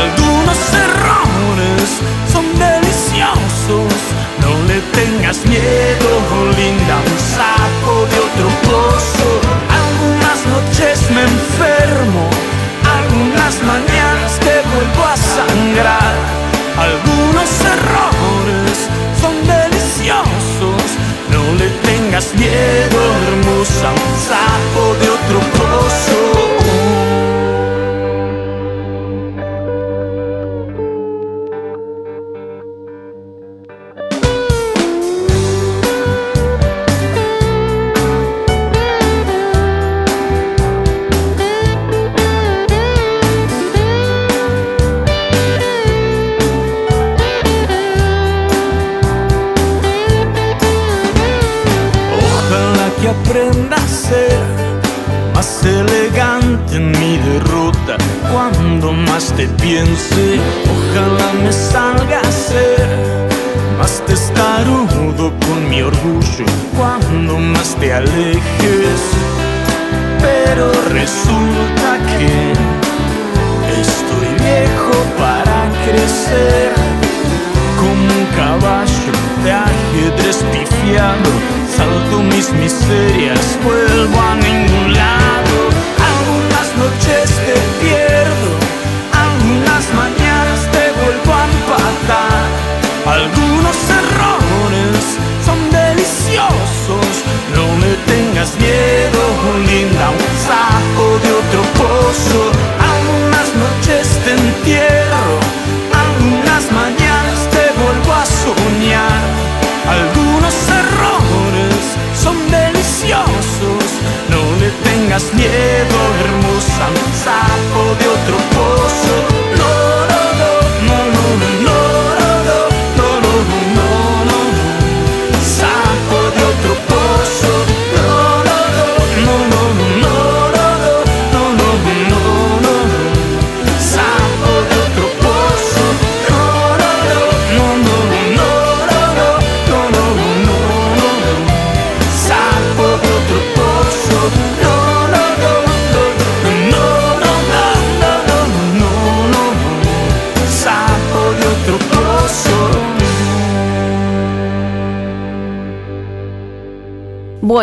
Algunos errores son deliciosos, no le tengas miedo, linda, un sapo de otro pozo. Algunas noches me enfermo, algunas mañanas vuelvo a sangrar. Algunos errores son deliciosos. No le tengas miedo, hermosa, un sapo de otro pozo.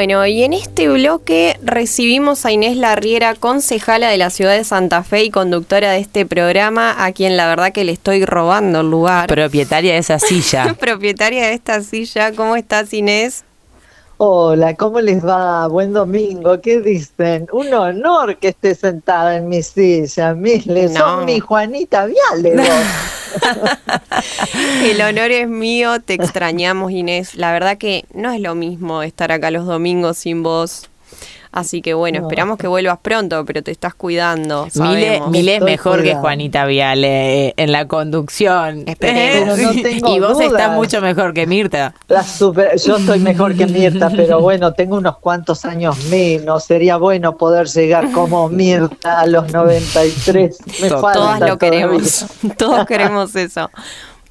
Bueno, y en este bloque recibimos a Inés Larriera, concejala de la ciudad de Santa Fe y conductora de este programa, a quien la verdad que le estoy robando el lugar.
Propietaria de esa silla.
Propietaria de esta silla. ¿Cómo estás, Inés?
Hola, ¿cómo les va? Buen domingo. ¿Qué dicen? Un honor que esté sentada en mi silla. Misle,
No.
son mi Juanita Viale.
El honor es mío, te extrañamos, Inés. La verdad que no es lo mismo estar acá los domingos sin vos. Así que bueno,
No.
esperamos que vuelvas pronto, pero te estás cuidando.
Mile, es mejor que. Juanita Viale eh, en la conducción.
Esperemos.
Pero no tengo
y vos
dudas.
estás mucho mejor que Mirta.
La super- yo estoy mejor que Mirta, pero bueno, tengo unos cuantos años menos. Sería bueno poder llegar como Mirta a los 93. Me falta
Todas lo
todavía.
queremos. Todos queremos eso.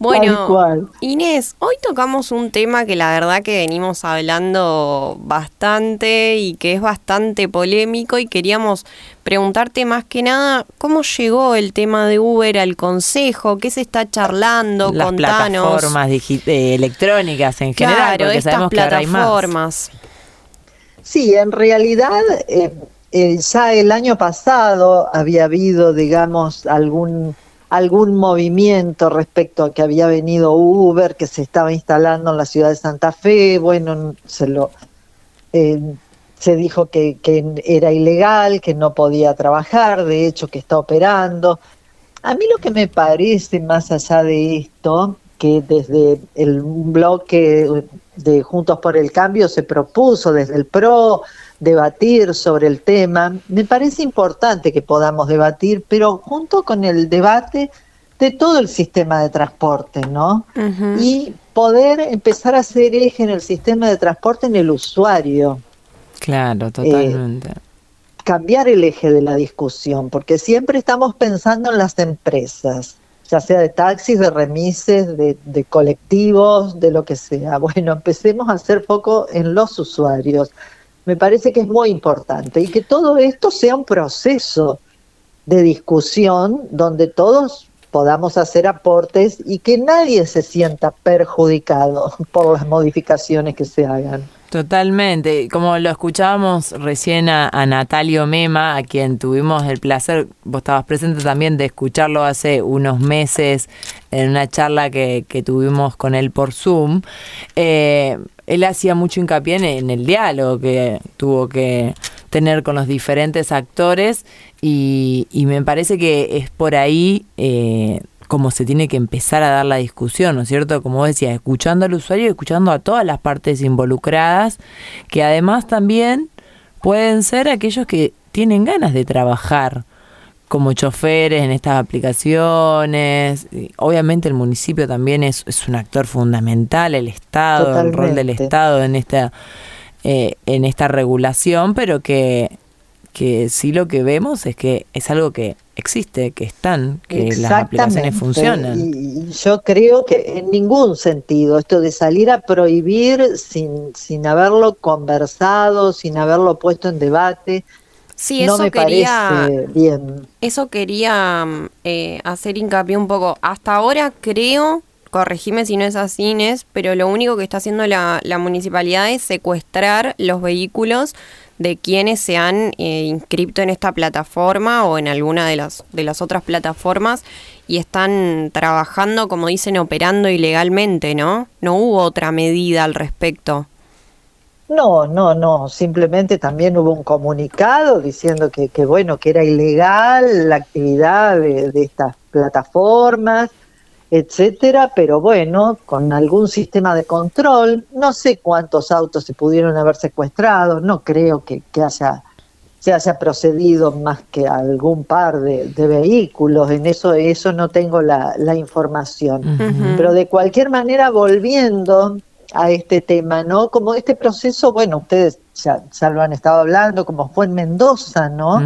Bueno,
cual.
Inés, hoy tocamos un tema que la verdad que venimos hablando bastante y que es bastante polémico y queríamos preguntarte más que nada cómo llegó el tema de Uber al consejo, qué se está charlando,
Las
contanos.
plataformas eh, electrónicas en general,
claro,
porque
estas
sabemos que ahora hay más.
plataformas.
Sí, en realidad eh, eh, ya el año pasado había habido, digamos, algún algún movimiento respecto a que había venido Uber, que se estaba instalando en la ciudad de Santa Fe, bueno, se lo eh, se dijo que, que era ilegal, que no podía trabajar, de hecho que está operando. A mí lo que me parece más allá de esto, que desde el bloque de Juntos por el Cambio se propuso desde el PRO debatir sobre el tema, me parece importante que podamos debatir, pero junto con el debate de todo el sistema de transporte, ¿no? Y poder empezar a hacer eje en el sistema de transporte en el usuario
Claro, totalmente.
cambiar el eje de la discusión, porque siempre estamos pensando en las empresas, ya sea de taxis, de remises, de, de colectivos, de lo que sea. Bueno, empecemos a hacer foco en los usuarios. Me parece que es muy importante y que todo esto sea un proceso de discusión donde todos podamos hacer aportes y que nadie se sienta perjudicado por las modificaciones que se hagan.
Totalmente. Como lo escuchábamos recién a, Natalio Mema, a quien tuvimos el placer, vos estabas presente también de escucharlo hace unos meses en una charla que, que tuvimos con él por Zoom, eh, él hacía mucho hincapié en el diálogo que tuvo que tener con los diferentes actores y, y me parece que es por ahí eh, como se tiene que empezar a dar la discusión, ¿no es cierto? Como vos decías, escuchando al usuario y escuchando a todas las partes involucradas, que además también pueden ser aquellos que tienen ganas de trabajar como choferes en estas aplicaciones. Obviamente el municipio también es, es un actor fundamental, el Estado, el rol del. Estado en esta, eh, en esta regulación, pero que, que sí lo que vemos es que es algo que existe, que están, que las aplicaciones funcionan.
Y, y yo creo que en ningún sentido esto de salir a prohibir sin, sin haberlo conversado, sin haberlo puesto en debate,
Sí,
no
eso
me
quería,
parece bien.
Eso quería eh, hacer hincapié un poco. Hasta ahora creo, corregime si no es así, Inés, pero lo único que está haciendo la, la municipalidad es secuestrar los vehículos de quienes se han eh, inscrito en esta plataforma o en alguna de las, de las otras plataformas y están trabajando, como dicen, operando ilegalmente, ¿no? No hubo otra medida al respecto.
No, no, no, simplemente también hubo un comunicado diciendo que, que bueno, que era ilegal la actividad de, de estas plataformas, etcétera, pero bueno, con algún sistema de control, no sé cuántos autos se pudieron haber secuestrado, no creo que, que haya se haya procedido más que algún par de, de vehículos, en eso, eso no tengo la, la información. Pero de cualquier manera, volviendo a este tema, ¿no? Como este proceso, bueno, ustedes ya, ya lo han estado hablando, como fue en Mendoza, ¿no?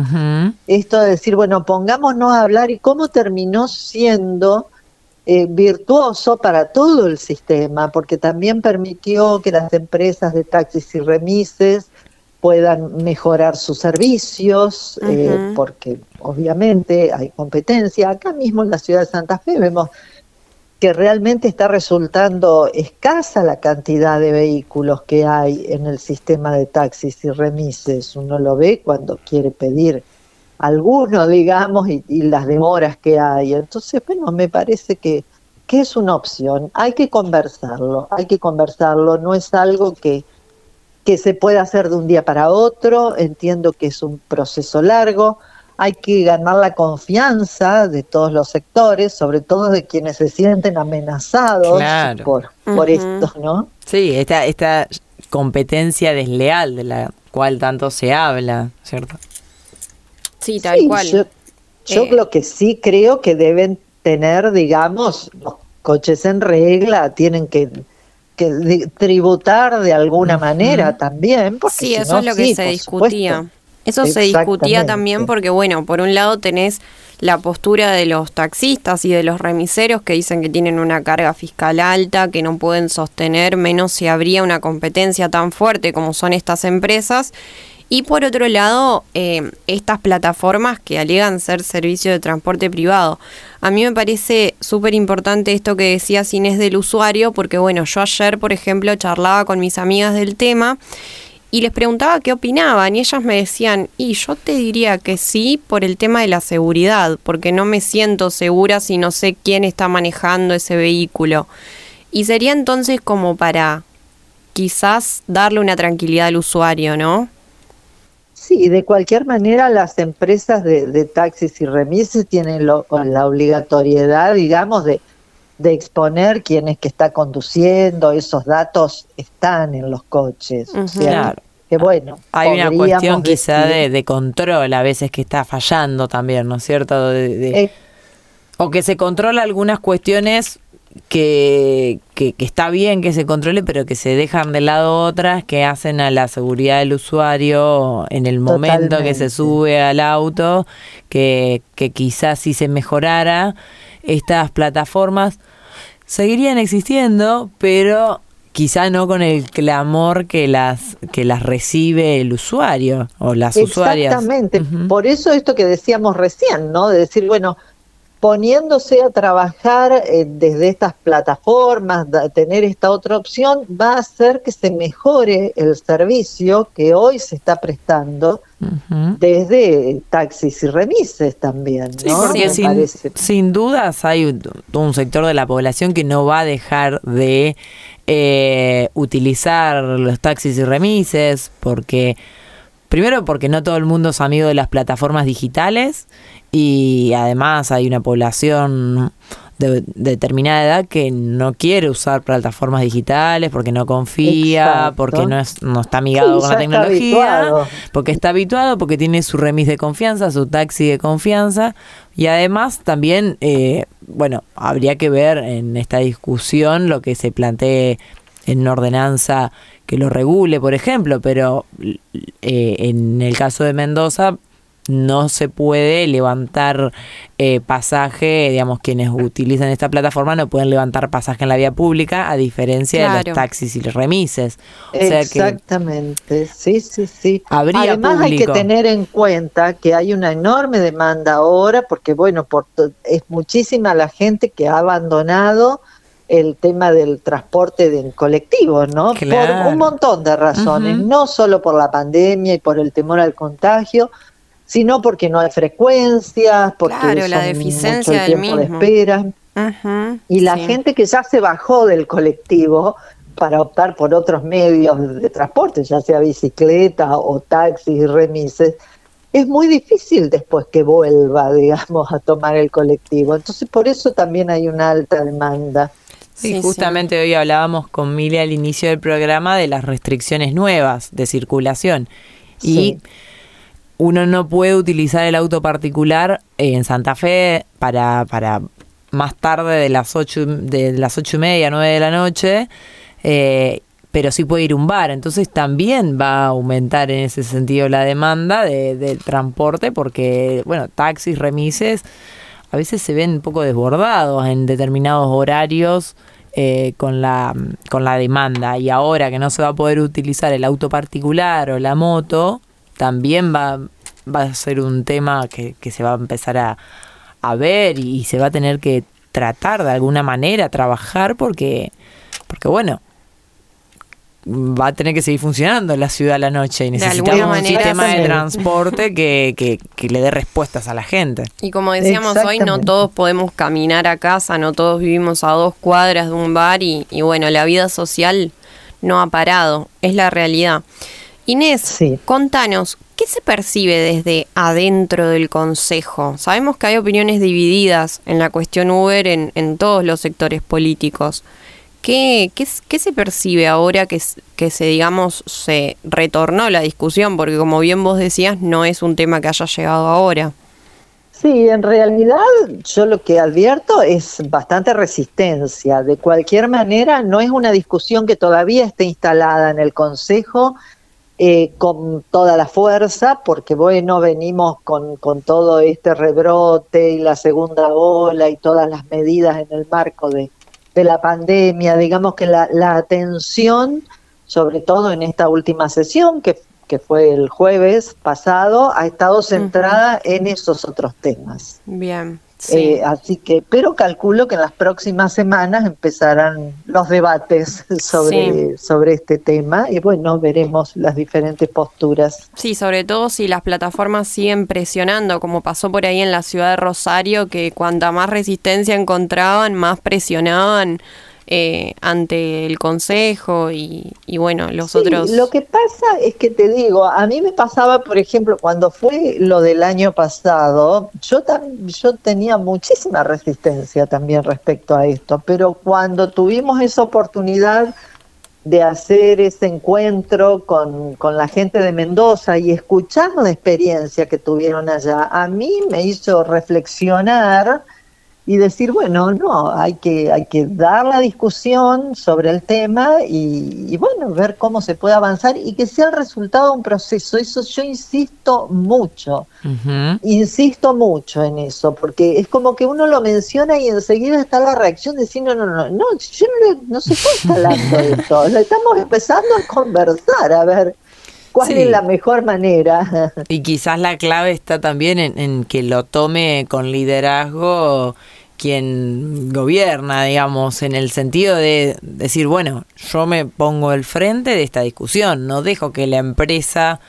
Esto de decir, bueno, pongámonos a hablar y cómo terminó siendo eh, virtuoso para todo el sistema, porque también permitió que las empresas de taxis y remises puedan mejorar sus servicios, eh, porque obviamente hay competencia. Acá mismo en la ciudad de Santa Fe vemos que realmente está resultando escasa la cantidad de vehículos que hay en el sistema de taxis y remises. Uno lo ve cuando quiere pedir alguno, digamos, y, las demoras que hay. Entonces, bueno, me parece que, que es una opción. Hay que conversarlo, hay que conversarlo. No es algo que, que se pueda hacer de un día para otro. Entiendo que es un proceso largo hay que ganar la confianza de todos los sectores, sobre todo de quienes se sienten amenazados por, por esto, ¿no?
Sí, esta, esta competencia desleal de la cual tanto se habla, ¿cierto?
Sí, tal cual.
Yo, yo eh. lo que sí creo que deben tener, digamos, los coches en regla, tienen que que tributar de alguna manera también. Porque
sí, eso es lo que se discutía. Eso se discutía también porque, bueno, por un lado tenés la postura de los taxistas y de los remiseros que dicen que tienen una carga fiscal alta, que no pueden sostener, menos si habría una competencia tan fuerte como son estas empresas. Y por otro lado, eh, estas plataformas que alegan ser servicio de transporte privado. A mí me parece súper importante esto que decía Inés del usuario, porque bueno, yo ayer, por ejemplo, charlaba con mis amigas del tema y les preguntaba qué opinaban y ellas me decían, y yo te diría que sí por el tema de la seguridad, porque no me siento segura si no sé quién está manejando ese vehículo. Y sería entonces como para quizás darle una tranquilidad al usuario, ¿no?
Sí, de cualquier manera las empresas de, taxis y remises tienen la obligatoriedad, digamos, de, de exponer quién es que está conduciendo, esos datos están en los coches. claro. Que bueno,
hay una cuestión quizá de, control a veces que está fallando también, ¿no es cierto? Eh. o que se controla algunas cuestiones que, que, está bien que se controle, pero que se dejan de lado otras que hacen a la seguridad del usuario en el momento que se sube al auto, que, que quizás si se mejorara estas plataformas seguirían existiendo, pero quizá no con el clamor que las que las recibe el usuario o las usuarias.
Exactamente. Por eso esto que decíamos recién, ¿no? De decir, bueno, poniéndose a trabajar eh, desde estas plataformas, tener esta otra opción, va a hacer que se mejore el servicio que hoy se está prestando desde taxis y remises también. ¿no?
porque sin, dudas hay un, sector de la población que no va a dejar de eh, utilizar los taxis y remises porque... Primero porque no todo el mundo es amigo de las plataformas digitales y además hay una población de, determinada edad que no quiere usar plataformas digitales porque no confía, porque no, es, no está amigado con la tecnología, porque está habituado, porque tiene su remis de confianza, su taxi de confianza. Y además también, eh, bueno, habría que ver en esta discusión lo que se plantee en una ordenanza que lo regule, por ejemplo, pero eh, en el caso de Mendoza no se puede levantar eh, pasaje, digamos, quienes utilizan esta plataforma no pueden levantar pasaje en la vía pública, a diferencia de los taxis y los remises.
Exactamente, sí, sí, sí. Además hay que tener en cuenta que hay una enorme demanda ahora, porque bueno, por, es muchísima la gente que ha abandonado el tema del transporte de colectivo, ¿no? Por un montón de razones, no solo por la pandemia y por el temor al contagio, sino porque no hay frecuencias, porque claro, la deficiencia del tiempo de espera. y la gente que ya se bajó del colectivo para optar por otros medios de transporte, ya sea bicicleta o taxis, remises, es muy difícil después que vuelva, digamos, a tomar el colectivo. Entonces, por eso también hay una alta demanda.
Sí, justamente hoy hablábamos con Mili al inicio del programa de las restricciones nuevas de circulación. Y uno no puede utilizar el auto particular en Santa Fe para, para más tarde de las ocho, de las ocho y media, nueve de la noche, eh, pero sí puede ir un bar. Entonces también va a aumentar en ese sentido la demanda de, del transporte porque, bueno, taxis, remises, a veces se ven un poco desbordados en determinados horarios. Eh, con, la, con la demanda y ahora que no se va a poder utilizar el auto particular o la moto, también va, va a ser un tema que, se va a empezar a, ver y, se va a tener que tratar de alguna manera, trabajar, porque, porque bueno, va a tener que seguir funcionando la ciudad a la noche y necesitamos un sistema de transporte que, que, que, le dé respuestas a la gente.
Y como decíamos hoy, no todos podemos caminar a casa, no todos vivimos a dos cuadras de un bar y, y bueno, la vida social no ha parado, es la realidad. Inés, contanos, ¿qué se percibe desde adentro del Consejo? Sabemos que hay opiniones divididas en la cuestión Uber en, en todos los sectores políticos. ¿Qué, qué, se percibe ahora que, que se, digamos, se retornó la discusión? Porque como bien vos decías, no es un tema que haya llegado ahora.
Sí, en realidad yo lo que advierto es bastante resistencia. De cualquier manera, no es una discusión que todavía esté instalada en el Consejo eh, con toda la fuerza, porque bueno, venimos con, con todo este rebrote y la segunda ola y todas las medidas en el marco de, de la pandemia, digamos que la, la atención, sobre todo en esta última sesión, que, que fue el jueves pasado, ha estado centrada en esos otros temas.
Bien.
Eh, así que, pero calculo que en las próximas semanas empezarán los debates sobre, sobre este tema y bueno, veremos las diferentes posturas.
Sí, sobre todo si las plataformas siguen presionando, como pasó por ahí en la ciudad de Rosario, que cuanta más resistencia encontraban, más presionaban eh, ante el Consejo y, bueno, los otros...
Lo que pasa es que te digo, a mí me pasaba, por ejemplo, cuando fue lo del año pasado, yo, yo tenía muchísima resistencia también respecto a esto, pero cuando tuvimos esa oportunidad de hacer ese encuentro con, con, la gente de Mendoza y escuchar la experiencia que tuvieron allá, a mí me hizo reflexionar y decir, bueno, no, hay que, hay que dar la discusión sobre el tema y, bueno, ver cómo se puede avanzar y que sea el resultado de un proceso. Eso yo insisto mucho, insisto mucho en eso, porque es como que uno lo menciona y enseguida está la reacción de decir, no, no, no, no, yo no, no se puede estar hablando de esto, lo estamos empezando a conversar, a ver cuál es la mejor manera.
Y quizás la clave está también en, que lo tome con liderazgo quien gobierna, digamos, en el sentido de decir, bueno, yo me pongo al frente de esta discusión, no dejo que la empresa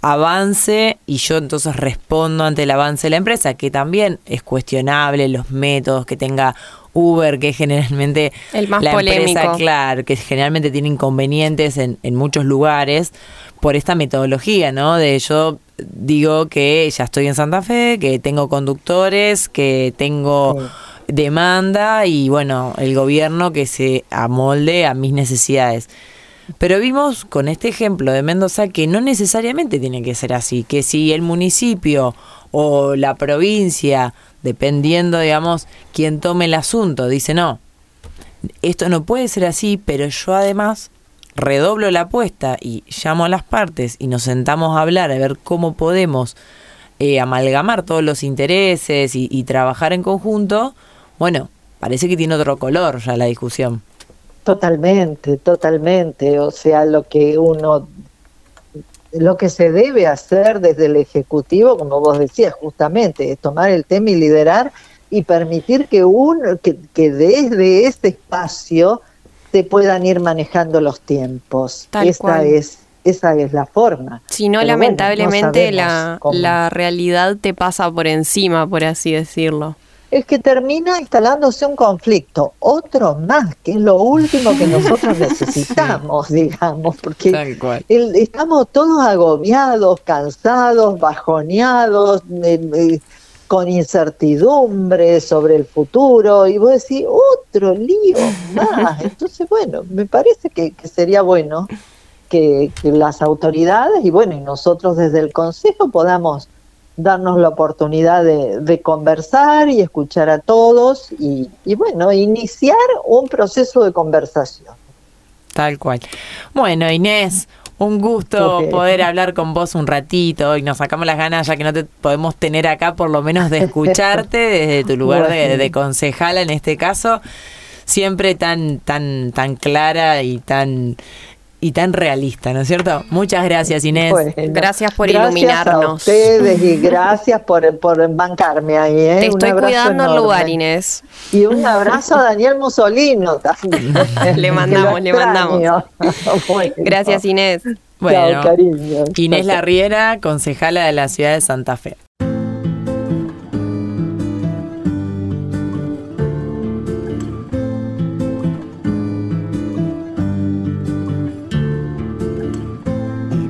avance y yo entonces respondo ante el avance de la empresa, que también es cuestionable los métodos que tenga Uber, que generalmente
el más la empresa,
claro, que generalmente tiene inconvenientes en, en muchos lugares por esta metodología, ¿no? De yo digo que ya estoy en Santa Fe, que tengo conductores, que tengo demanda y bueno, el gobierno que se amolde a mis necesidades. Pero vimos con este ejemplo de Mendoza que no necesariamente tiene que ser así, que si el municipio o la provincia, dependiendo, digamos, quien tome el asunto, dice no, esto no puede ser así, pero yo además redoblo la apuesta y llamo a las partes y nos sentamos a hablar, a ver cómo podemos eh, amalgamar todos los intereses y, trabajar en conjunto, bueno, parece que tiene otro color ya la discusión.
Totalmente, totalmente. O sea, lo que uno, lo que se debe hacer desde el Ejecutivo, como vos decías, justamente, es tomar el tema y liderar y permitir que uno, que, que desde este espacio se puedan ir manejando los tiempos. Esta es esa es la forma.
Si no, lamentablemente la, la realidad te pasa por encima, por así decirlo.
Es que termina instalándose un conflicto, otro más, que es lo último que nosotros necesitamos, digamos, porque estamos todos agobiados, cansados, bajoneados, eh, eh, con incertidumbre sobre el futuro, y vos decís, otro lío más. Entonces, bueno, me parece que, sería bueno que, que las autoridades y bueno, y nosotros desde el Consejo podamos darnos la oportunidad de, conversar y escuchar a todos y, bueno, iniciar un proceso de conversación.
Tal cual. Bueno, Inés, un gusto poder hablar con vos un ratito y nos sacamos las ganas ya que no te podemos tener acá por lo menos de escucharte desde tu lugar de, de, concejala en este caso, siempre tan tan tan clara y tan y tan realista, ¿no es cierto? Muchas gracias, Inés.
Bueno,
Gracias por
gracias
iluminarnos.
A ustedes y gracias por, por bancarme ahí. ¿eh?
Te estoy cuidando el lugar, Inés.
Y un abrazo a Daniel Musolino también.
Le mandamos, le mandamos.
Bueno.
Gracias, Inés.
Bueno,
Chao, cariño.
Inés Larriera, concejala de la ciudad de Santa Fe.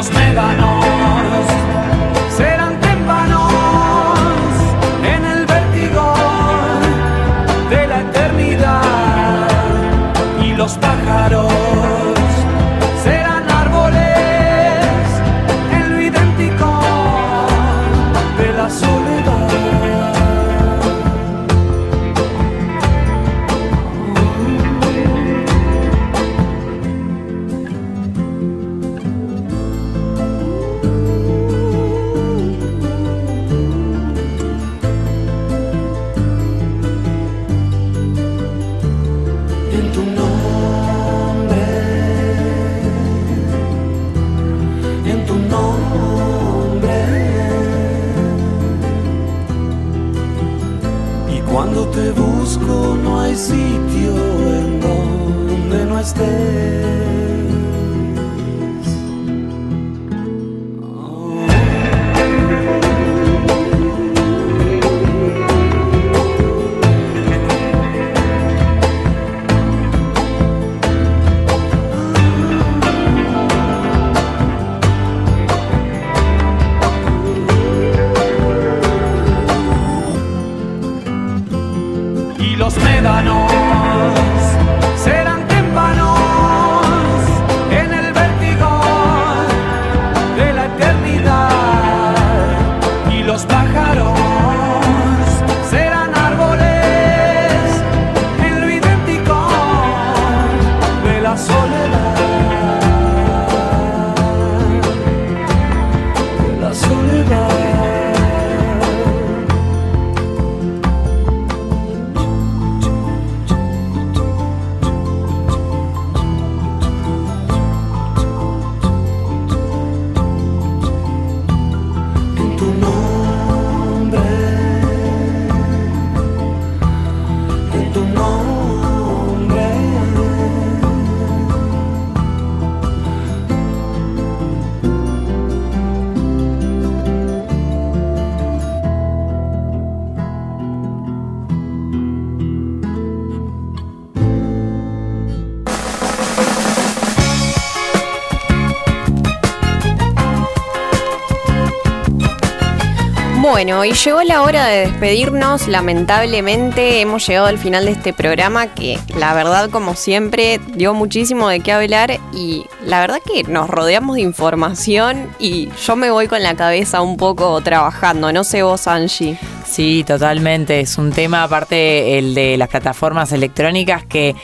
Los médanos Y
llegó la hora de despedirnos. Lamentablemente hemos llegado al final de este programa que la verdad como siempre dio muchísimo de qué hablar y la verdad que nos rodeamos de información y yo me voy con la cabeza un poco trabajando. No sé vos, Angie.
Sí, totalmente. Es un tema aparte el de las plataformas electrónicas que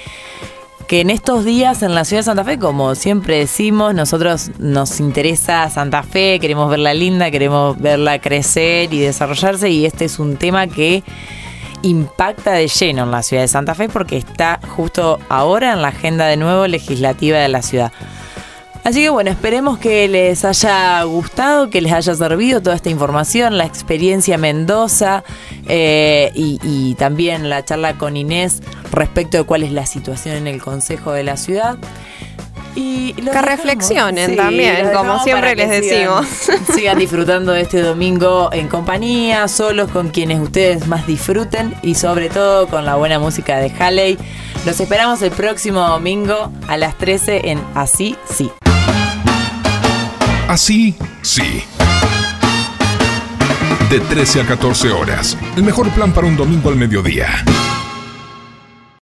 que en estos días en la ciudad de Santa Fe, como siempre decimos, nosotros nos interesa Santa Fe, queremos verla linda, queremos verla crecer y desarrollarse y este es un tema que impacta de lleno en la ciudad de Santa Fe porque está justo ahora en la agenda de nuevo legislativa de la ciudad. Así que bueno, esperemos que les haya gustado, que les haya servido toda esta información, la experiencia Mendoza eh, y, y también la charla con Inés respecto de cuál es la situación en el Consejo de la Ciudad. Y
Que
dejamos.
reflexionen
Sí,
también, como siempre les
sigan-
decimos.
Sigan disfrutando de este domingo en compañía, solos con quienes ustedes más disfruten y sobre todo con la buena música de Halley. Los esperamos el próximo domingo a las 13 en Así Sí.
Así, sí. De 13 a 14 horas. El mejor plan para un domingo al mediodía.